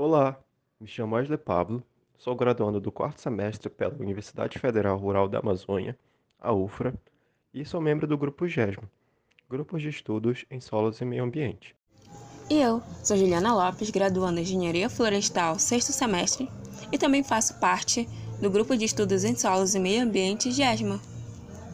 Olá, me chamo Asle Pablo, sou graduando do quarto semestre pela Universidade Federal Rural da Amazônia, a UFRA, e sou membro do Grupo GESMO, Grupos de Estudos em Solos e Meio Ambiente. E eu sou Juliana Lopes, graduando em Engenharia Florestal, sexto semestre, e também faço parte do Grupo de Estudos em Solos e Meio Ambiente GESMA.